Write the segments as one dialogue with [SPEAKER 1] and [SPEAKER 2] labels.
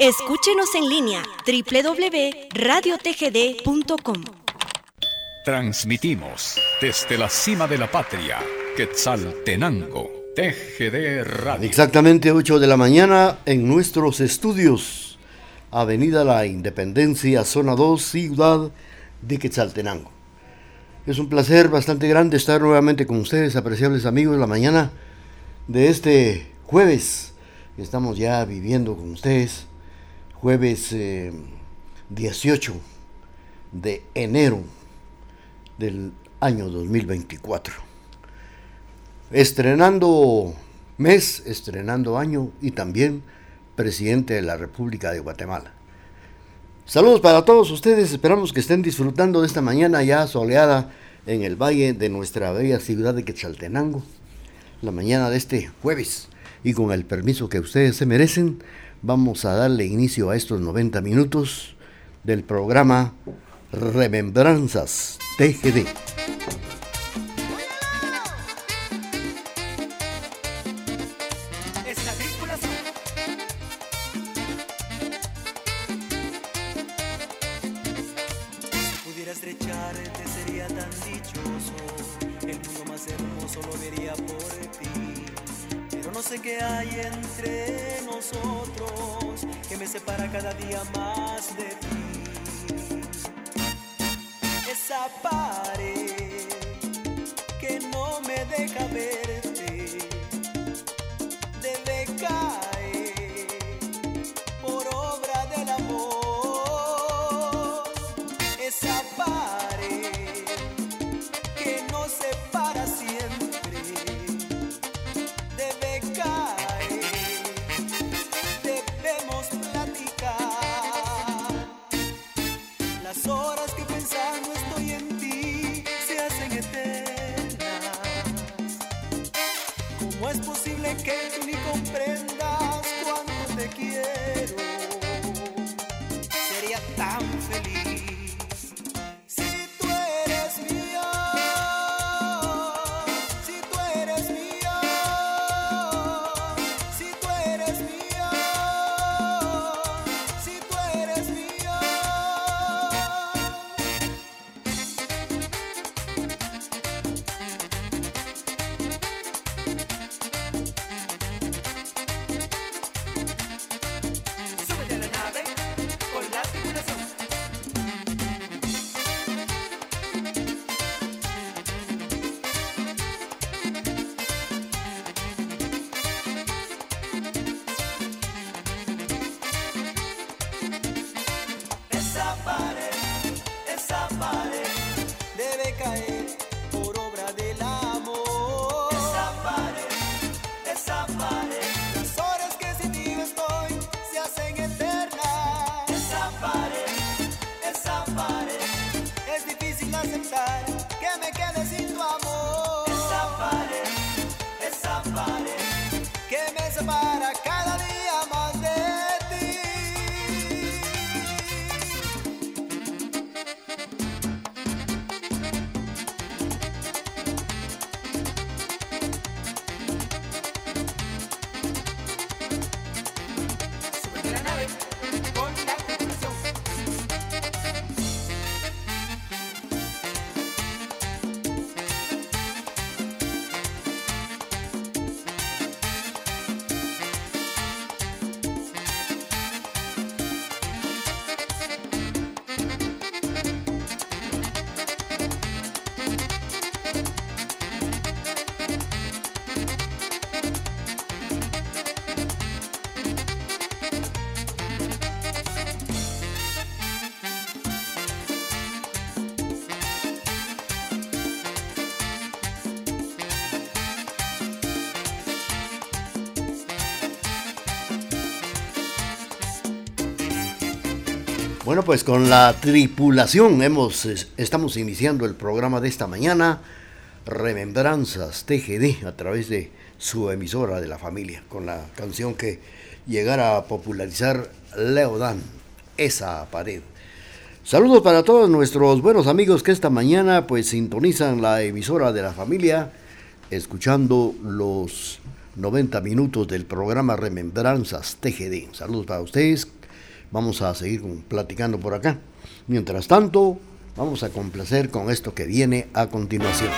[SPEAKER 1] Escúchenos en línea www.radiotgd.com.
[SPEAKER 2] Transmitimos desde la cima de la patria, Quetzaltenango, TGD Radio.
[SPEAKER 3] Exactamente 8 de la mañana en nuestros estudios, Avenida La Independencia, Zona 2, Ciudad de Quetzaltenango. Es un placer bastante grande estar nuevamente con ustedes, apreciables amigos, la mañana de este jueves. Estamos ya viviendo con ustedes jueves 18 eh, de enero del año 2024. Estrenando mes, estrenando año y también presidente de la República de Guatemala. Saludos para todos ustedes, esperamos que estén disfrutando de esta mañana ya soleada en el valle de nuestra bella ciudad de Quetzaltenango, la mañana de este jueves, y con el permiso que ustedes se merecen, vamos a darle inicio a estos 90 minutos del programa Remembranzas TGD. sé que hay entre nosotros que me separa cada día más de ti. Esa paz Bueno, pues con la tripulación hemos, estamos iniciando el programa de esta mañana, Remembranzas TGD, a través de su emisora de la familia, con la canción que llegara a popularizar Leodan, esa pared. Saludos para todos nuestros buenos amigos que esta mañana pues sintonizan la emisora de la familia, escuchando los 90 minutos del programa Remembranzas TGD. Saludos para ustedes
[SPEAKER 4] vamos a seguir platicando por acá. Mientras tanto, vamos a complacer con esto que viene a continuación.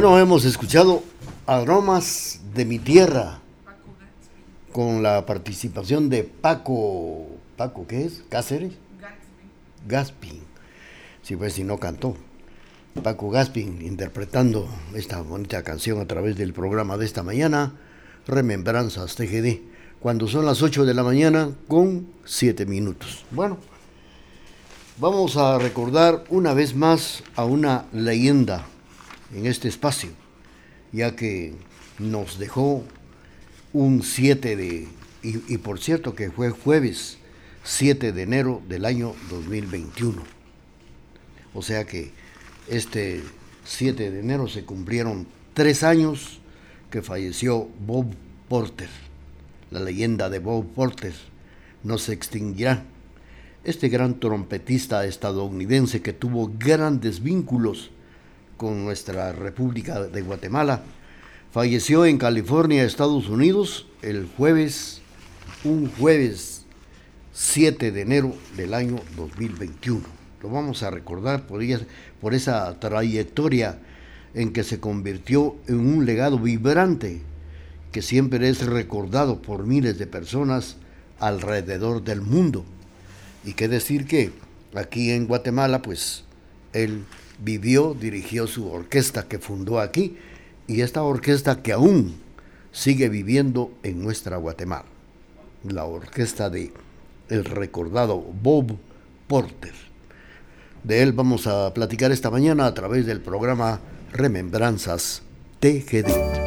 [SPEAKER 4] Bueno, hemos escuchado Aromas de mi tierra con la participación de Paco, Paco, ¿qué es? ¿Cáceres? Gaspin. Sí, pues si no cantó. Paco Gaspin interpretando esta bonita canción a través del programa de esta mañana, Remembranzas TGD, cuando son las 8 de la mañana con 7 minutos. Bueno, vamos a recordar una vez más a una leyenda en este espacio, ya que nos dejó un 7 de, y, por cierto que fue jueves 7 de enero del año 2021. O sea que este 7 de enero se cumplieron tres años que falleció Bob Porter. La leyenda de Bob Porter no se extinguirá. Este gran trompetista estadounidense que tuvo grandes vínculos con nuestra República de Guatemala. Falleció en California, Estados Unidos, el jueves, un jueves 7 de enero del año 2021. Lo vamos a recordar por, por esa trayectoria en que se convirtió en un legado vibrante que siempre es recordado por miles de personas alrededor del mundo. Y qué decir que aquí en Guatemala, pues él vivió, dirigió su orquesta que fundó aquí y esta orquesta que aún sigue viviendo en nuestra Guatemala. La orquesta de el recordado Bob Porter. De él vamos a platicar esta mañana a través del programa Remembranzas TGD.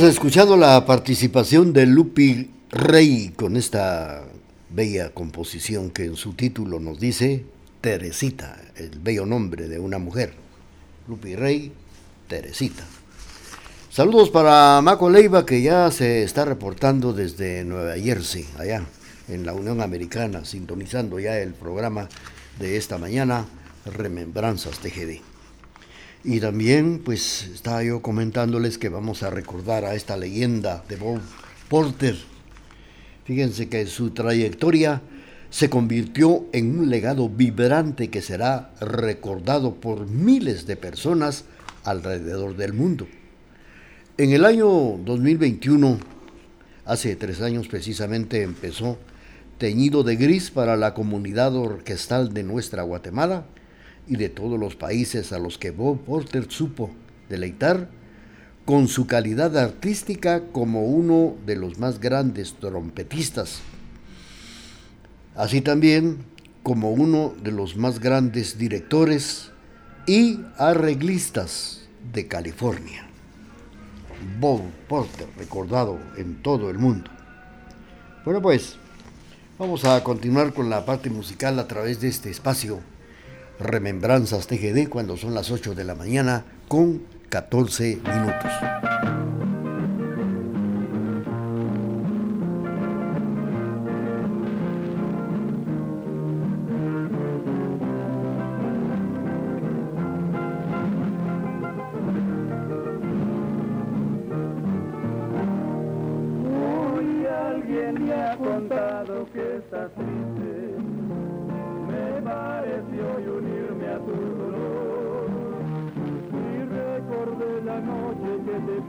[SPEAKER 4] Hemos escuchado la participación de Lupi Rey con esta bella composición que en su título nos dice Teresita, el bello nombre de una mujer. Lupi Rey, Teresita. Saludos para Maco Leiva que ya se está reportando desde Nueva Jersey, allá en la Unión Americana, sintonizando ya el programa de esta mañana, Remembranzas TGD. Y también, pues, estaba yo comentándoles que vamos a recordar a esta leyenda de Bob Porter. Fíjense que su trayectoria se convirtió en un legado vibrante que será recordado por miles de personas alrededor del mundo. En el año 2021, hace tres años precisamente, empezó Teñido de Gris para la comunidad orquestal de nuestra Guatemala y de todos los países a los que Bob Porter supo deleitar con su calidad artística como uno de los más grandes trompetistas, así también como uno de los más grandes directores y arreglistas de California. Bob Porter, recordado en todo el mundo. Bueno, pues vamos a continuar con la parte musical a través de este espacio Remembranzas TGD cuando son las 8 de la mañana con 14 minutos.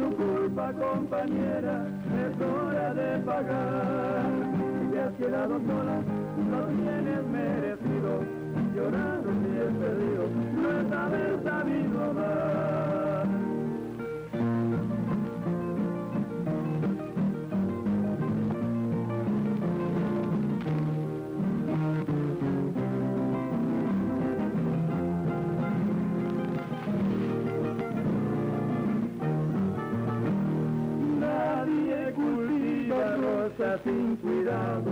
[SPEAKER 5] tu
[SPEAKER 4] culpa compañera, es hora de pagar. Si te has quedado sola, no tienes merecido, llorando si es perdido, no es haber sabido más.
[SPEAKER 5] Cuidado,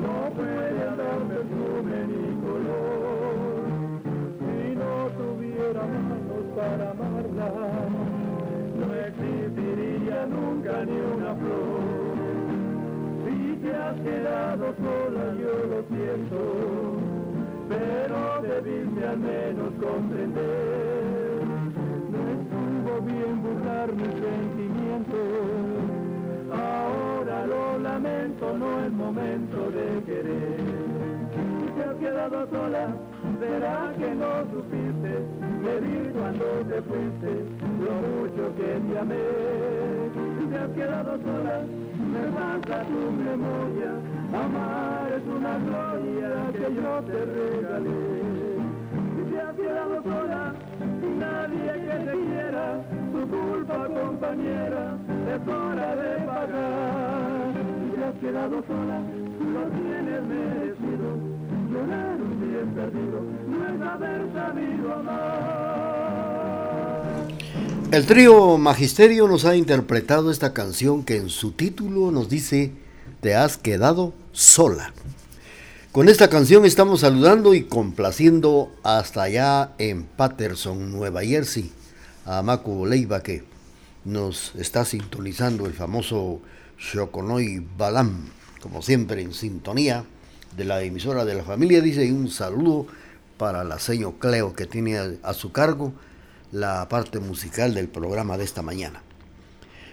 [SPEAKER 5] no puede haber perfume ni color. Si no tuviera manos para amarla, no existiría nunca ni una flor. Si te has quedado sola, yo lo siento, pero debiste al menos comprender. Momento de querer. Si te has quedado sola, será que no supiste medir cuando te fuiste lo mucho que te amé. Si te has quedado sola, me basta tu memoria, amar es una gloria que yo te regalé. Si te has quedado sola, nadie que te quiera, tu culpa compañera, es hora de pagar. Quedado sola, lo tienes merecido, llorar un bien perdido, no es haber sabido amar.
[SPEAKER 4] El trío Magisterio nos ha interpretado esta canción que en su título nos dice, te has quedado sola. Con esta canción estamos saludando y complaciendo hasta allá en Patterson, Nueva Jersey, a Macu Leiva que nos está sintonizando el famoso Shokonoi Balam, como siempre en sintonía de la emisora de la familia, dice un saludo para la señor Cleo que tiene a, su cargo la parte musical del programa de esta mañana.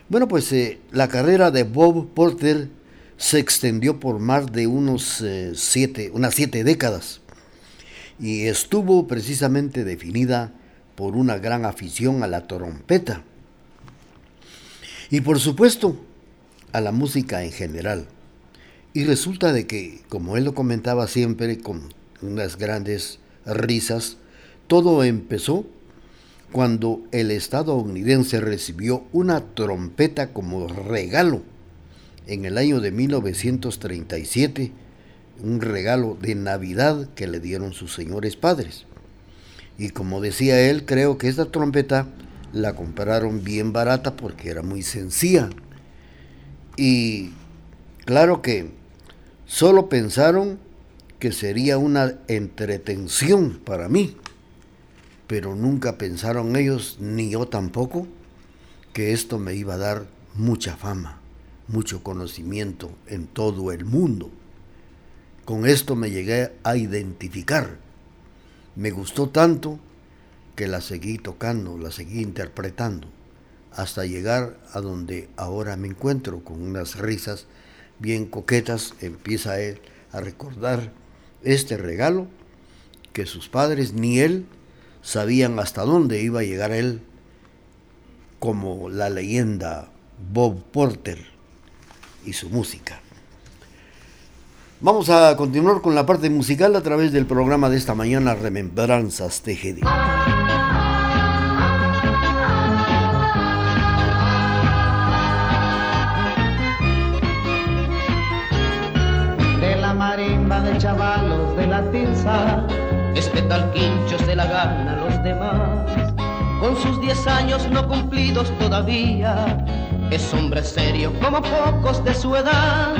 [SPEAKER 4] Bueno, pues eh, la carrera de Bob Porter se extendió por más de unos eh, siete, unas siete décadas y estuvo precisamente definida por una gran afición a la trompeta. y por supuesto a la música en general. Y resulta de que, como él lo comentaba siempre con unas grandes risas, todo empezó cuando el estadounidense recibió una trompeta como regalo en el año de 1937, un regalo de Navidad que le dieron sus señores padres. Y como decía él, creo que esta trompeta la compraron bien barata porque era muy sencilla. Y claro que solo pensaron que sería una entretención para mí, pero nunca pensaron ellos, ni yo tampoco, que esto me iba a dar mucha fama, mucho conocimiento en todo el mundo. Con esto me llegué a identificar. Me gustó tanto que la seguí tocando, la seguí interpretando, hasta llegar a donde ahora me encuentro, con unas risas bien coquetas, empieza él a recordar este regalo que sus padres ni él sabían hasta dónde iba a llegar él, como la leyenda Bob Porter y su música. Vamos a continuar con la parte musical a través del programa de esta mañana Remembranzas TGD.
[SPEAKER 6] Chavalos de la tiza, este tal quincho se la gana a los demás. Con sus diez años no cumplidos todavía, es hombre serio como pocos de su edad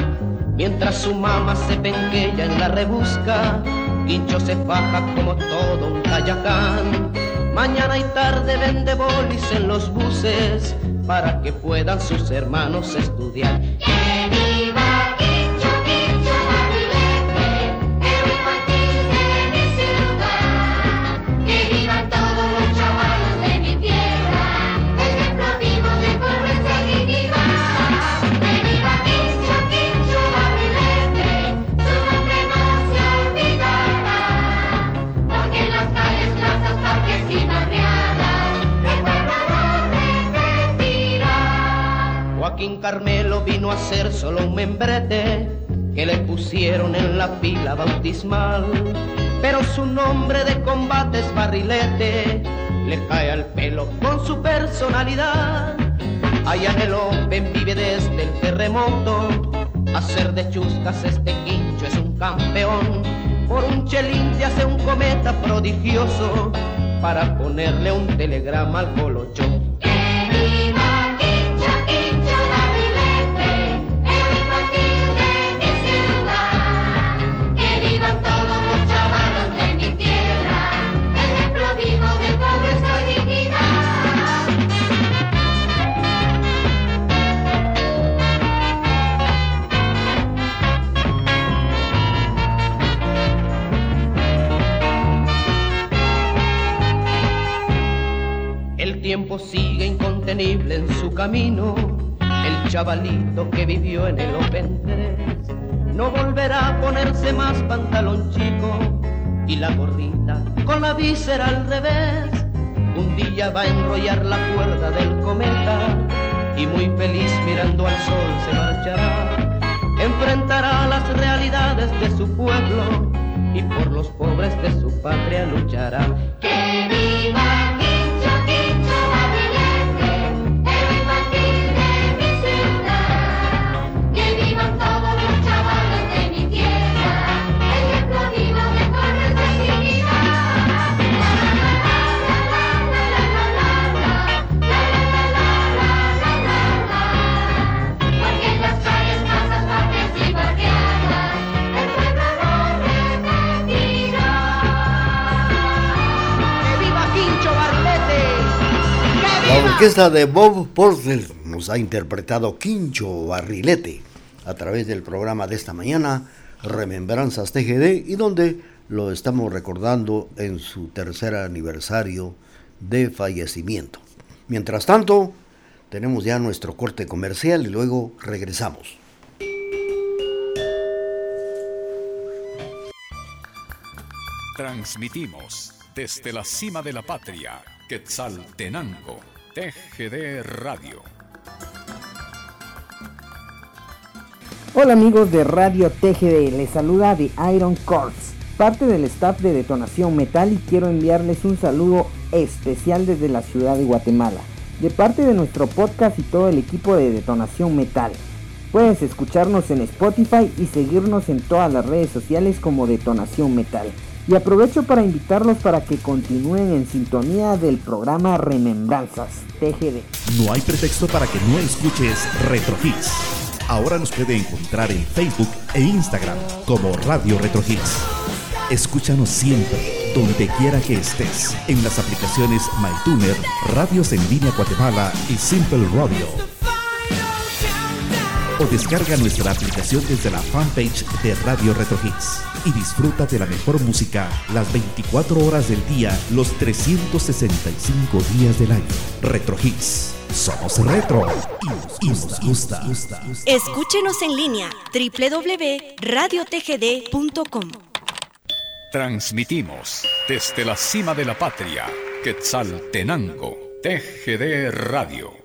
[SPEAKER 6] Mientras su mamá se penqueya en la rebusca, Quincho se faja como todo un cayacán. Mañana y tarde vende bolis en los buses para que puedan sus hermanos estudiar. Carmelo Pero su nombre de combate es barrilete, le cae al pelo con su personalidad. Allá en el Open vive desde el terremoto, hacer de chuscas este quincho es un campeón. Por un chelín se hace un cometa prodigioso para ponerle un telegrama al colocho. Tiempo sigue incontenible en su camino. El chavalito que vivió en el Open 3 no volverá a ponerse más pantalón chico y la gorrita con la víscera al revés. Un día va a enrollar la cuerda del cometa y muy feliz mirando al sol se marchará. Enfrentará las realidades de su pueblo y por los pobres de su patria luchará. ¡Que viva!
[SPEAKER 4] Orquesta de Bob Porter nos ha interpretado Quincho Barrilete a través del programa de esta mañana, Remembranzas TGD, y donde lo estamos recordando en su tercer aniversario de fallecimiento. Mientras tanto, tenemos ya nuestro corte comercial y luego regresamos.
[SPEAKER 2] Transmitimos desde la cima de la patria, Quetzaltenango TGD Radio.
[SPEAKER 7] Hola amigos de Radio TGD, les saluda The Iron Corps, parte del staff de Detonación Metal y quiero enviarles un saludo especial desde la ciudad de Guatemala, de parte de nuestro podcast y todo el equipo de Detonación Metal. Puedes escucharnos en Spotify y seguirnos en todas las redes sociales como Detonación Metal. Y aprovecho para invitarlos para que continúen en sintonía del programa Remembranzas TGD.
[SPEAKER 8] No hay pretexto para que no escuches Retro. Ahora nos puede encontrar en Facebook e Instagram como Radio Retro. Escúchanos siempre, donde quiera que estés, en las aplicaciones MyTuner, Radios en Línea Guatemala y Simple Radio o descarga nuestra aplicación desde la fanpage de Radio Retro Hits y disfruta de la mejor música las 24 horas del día, los 365 días del año. Retro Hits. Somos retro y nos gusta.
[SPEAKER 1] Escúchenos en línea www.radiotgd.com.
[SPEAKER 2] Transmitimos desde la cima de la patria, Quetzaltenango, TGD Radio.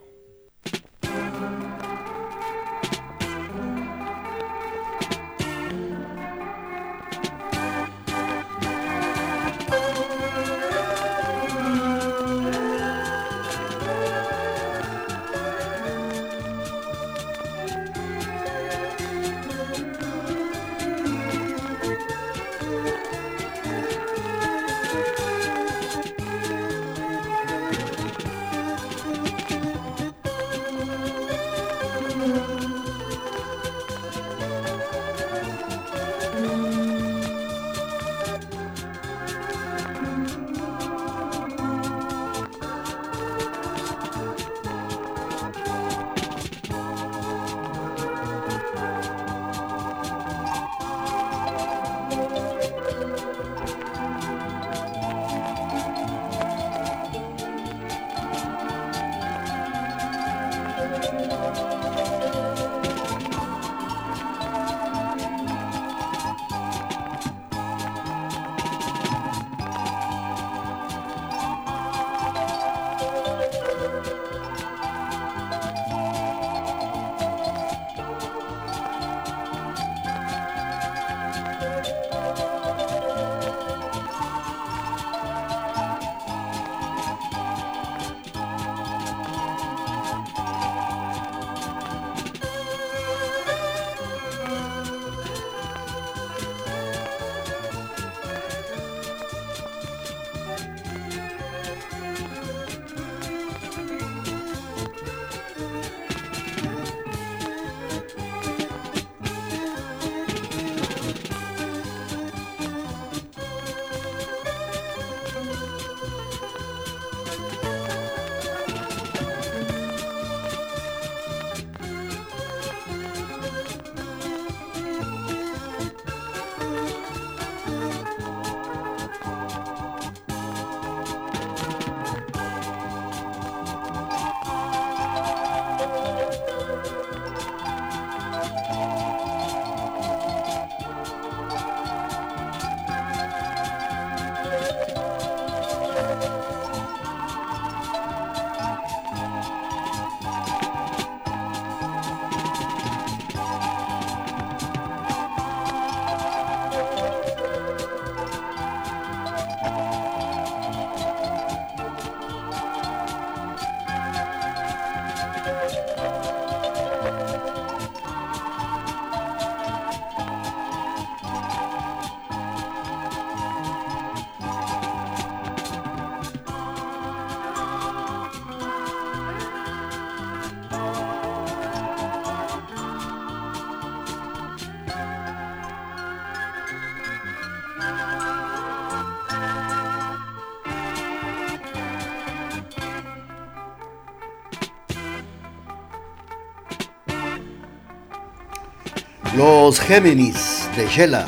[SPEAKER 4] Los Géminis de Shela,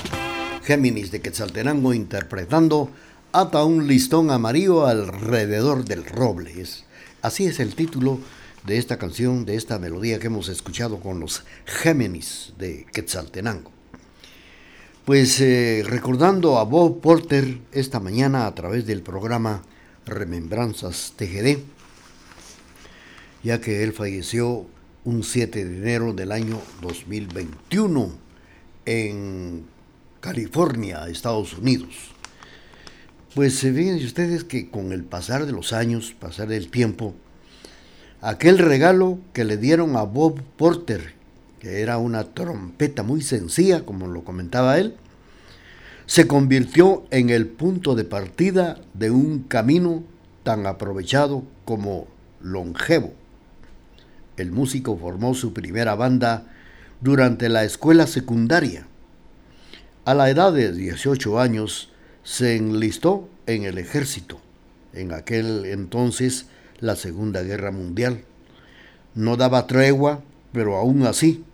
[SPEAKER 4] Géminis de Quetzaltenango interpretando Ata un listón amarillo alrededor del roble. así es el título de esta canción, de esta melodía que hemos escuchado con los Géminis de Quetzaltenango. Pues eh, recordando a Bob Porter esta mañana a través del programa Remembranzas TGD, ya que él falleció un 7 de enero del año 2021 en California, Estados Unidos. Pues fíjense ustedes que con el pasar de los años, pasar del tiempo, aquel regalo que le dieron a Bob Porter, que era una trompeta muy sencilla, como lo comentaba él, se convirtió en el punto de partida de un camino tan aprovechado como longevo. El músico formó su primera banda durante la escuela secundaria. A la edad de 18 años se enlistó en el ejército, en aquel entonces la Segunda Guerra Mundial. No daba tregua, pero aún así,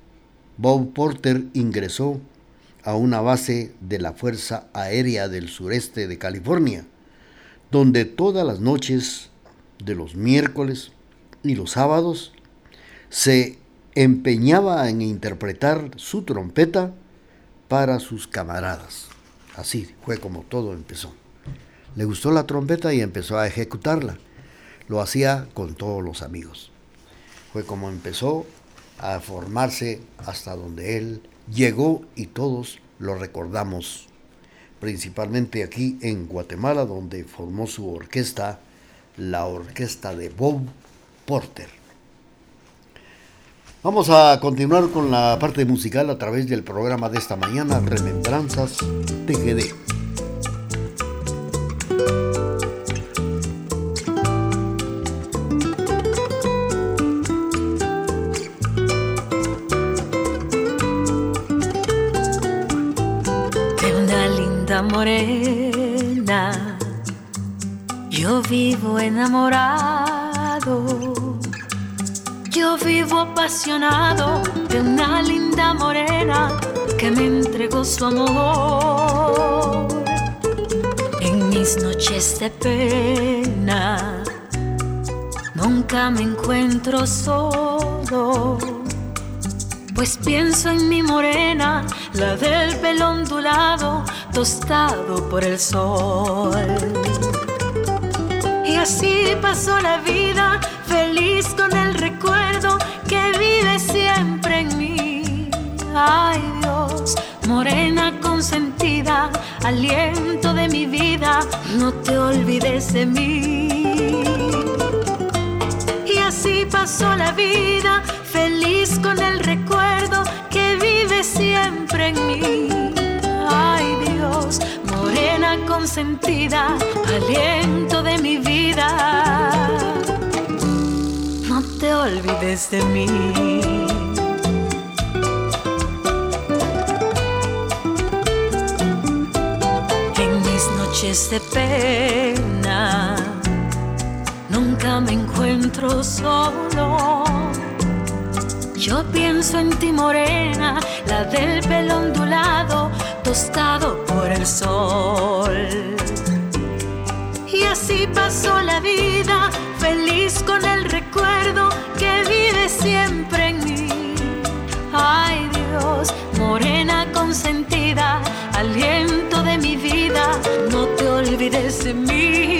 [SPEAKER 4] Bob Porter ingresó a una base de la Fuerza Aérea del Sureste de California, donde todas las noches de los miércoles y los sábados se empeñaba en interpretar su trompeta para sus camaradas. Así fue como todo empezó. Le gustó la trompeta y empezó a ejecutarla. Lo hacía con todos los amigos. Fue como empezó a formarse hasta donde él llegó y todos lo recordamos, principalmente aquí en Guatemala, donde formó su orquesta, la orquesta de Bob Porter. Vamos a continuar con la parte musical a través del programa de esta mañana, Remembranzas TGD.
[SPEAKER 9] Su amor. En mis noches de pena, nunca me encuentro solo pues pienso en mi morena, la del pelo ondulado, tostado por el sol. Y así pasó la vida, aliento de mi vida, no te olvides de mí. Y así pasó la vida, feliz con el recuerdo que vive siempre en mí. Ay Dios, morena consentida, aliento de mi vida. No te olvides de mí. Noches de pena, nunca me encuentro solo yo pienso en ti morena, la del pelo ondulado, tostado por el sol. Y así pasó la vida, feliz con el recuerdo que vive siempre en mí. Ay Dios, morena consentida, vida, no te olvides de mí.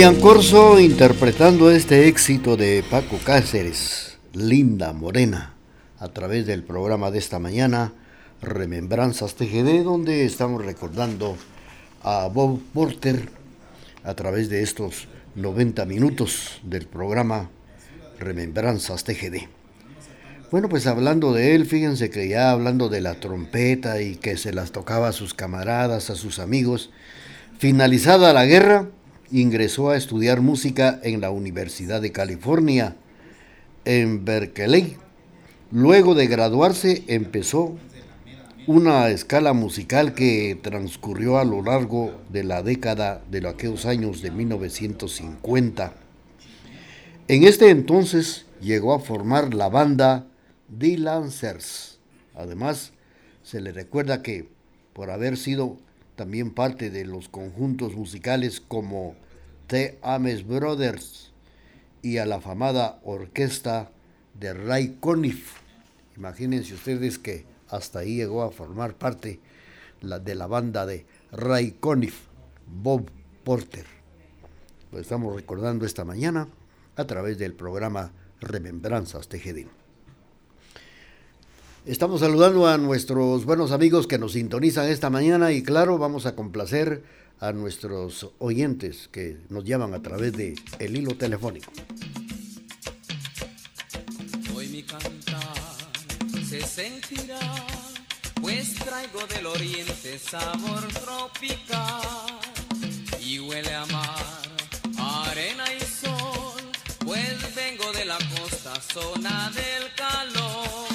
[SPEAKER 4] Marian Corso interpretando este éxito de Paco Cáceres, Linda Morena, a través del programa de esta mañana, Remembranzas TGD, donde estamos recordando a Bob Porter a través de estos 90 minutos del programa Remembranzas TGD. Bueno, pues hablando de él, fíjense que ya hablando de la trompeta y que se las tocaba a sus camaradas, a sus amigos, finalizada la guerra, ingresó a estudiar música en la Universidad de California, en Berkeley. Luego de graduarse empezó una escala musical que transcurrió a lo largo de la década de aquellos años de 1950. En este entonces llegó a formar la banda The Lancers. Además, se le recuerda que por haber sido también parte de los conjuntos musicales como The Ames Brothers y a la afamada orquesta de Ray Conniff. Imagínense ustedes que hasta ahí llegó a formar parte de la banda de Ray Conniff, Bob Porter. Lo estamos recordando esta mañana a través del programa Remembranzas TGD. Estamos saludando a nuestros buenos amigos que nos sintonizan esta mañana y claro, vamos a complacer a nuestros oyentes que nos llaman a través de el hilo telefónico.
[SPEAKER 10] Hoy mi cantar se sentirá, pues traigo del oriente sabor tropical y huele a mar, arena y sol, pues vengo de la costa, zona del calor.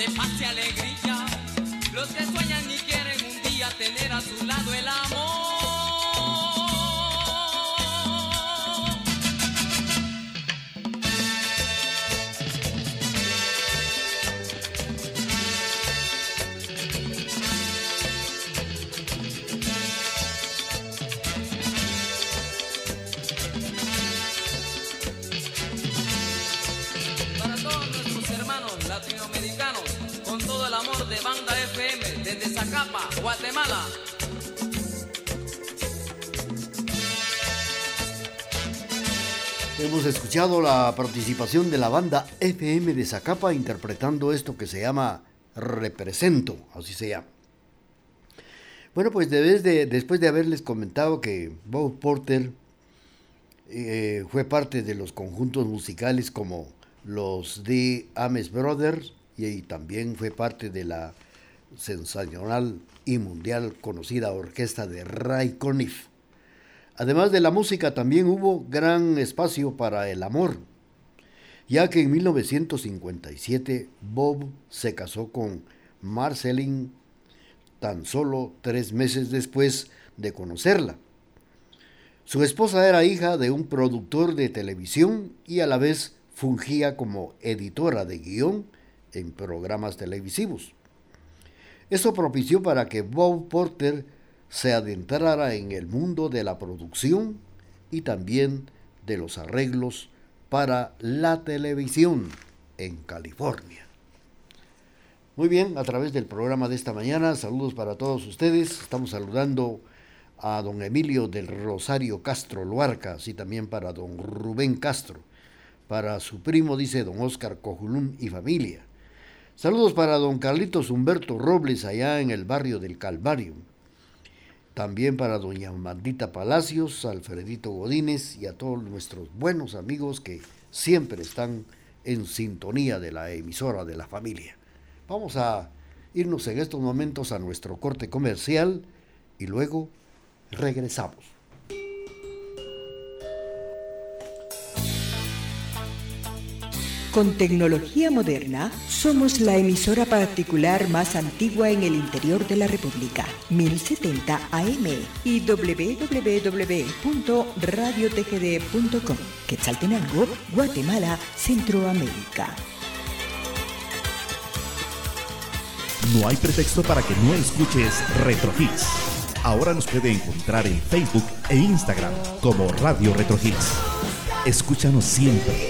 [SPEAKER 10] de paz y alegría, los que sueñan y quieren un día tener a su lado el amor. Guatemala.
[SPEAKER 4] Hemos escuchado la participación de la banda FM de Zacapa interpretando esto que se llama Represento, así se llama. Bueno, pues después de haberles comentado que Bob Porter eh, fue parte de los conjuntos musicales como los The Ames Brothers y, y también fue parte de la sensacional y mundial conocida orquesta de Ray Conniff. Además de la música, también hubo gran espacio para el amor, ya que en 1957 Bob se casó con Marceline tan solo tres meses después de conocerla. Su esposa era hija de un productor de televisión y a la vez fungía como editora de guion en programas televisivos. Eso propició para que Bob Porter se adentrara en el mundo de la producción y también de los arreglos para la televisión en California. Muy bien, a través del programa de esta mañana, saludos para todos ustedes. Estamos saludando a don Emilio del Rosario Castro Luarca, así también para don Rubén Castro, para su primo, dice don Oscar Cojulum y familia. Saludos para don Carlitos Humberto Robles allá en el barrio del Calvario. También para doña Mandita Palacios, Alfredito Godínez y a todos nuestros buenos amigos que siempre están en sintonía de la emisora de la familia. Vamos a irnos en estos momentos a nuestro corte comercial y luego regresamos.
[SPEAKER 11] Con tecnología moderna, somos la emisora particular más antigua en el interior de la República, 1070 AM y www.radiotgd.com, Quetzaltenango, Guatemala, Centroamérica.
[SPEAKER 8] No hay pretexto para que no escuches Retro Hits. Ahora nos puede encontrar en Facebook e Instagram como Radio Retro Hits. Escúchanos siempre,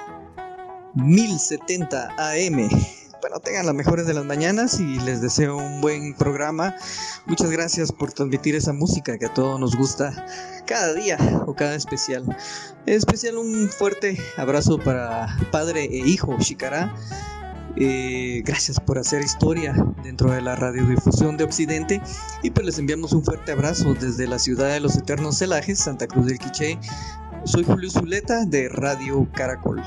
[SPEAKER 12] 1070 AM. Bueno, tengan las mejores de las mañanas y les deseo un buen programa. Muchas gracias por transmitir esa música que a todos nos gusta cada día o cada especial. En especial un fuerte abrazo para padre e hijo Shikara. Eh, gracias por hacer historia dentro de la radiodifusión de Occidente y pues les enviamos un fuerte abrazo desde la ciudad de los eternos celajes, Santa Cruz del Quiché. Soy Julio Zuleta de Radio Caracol.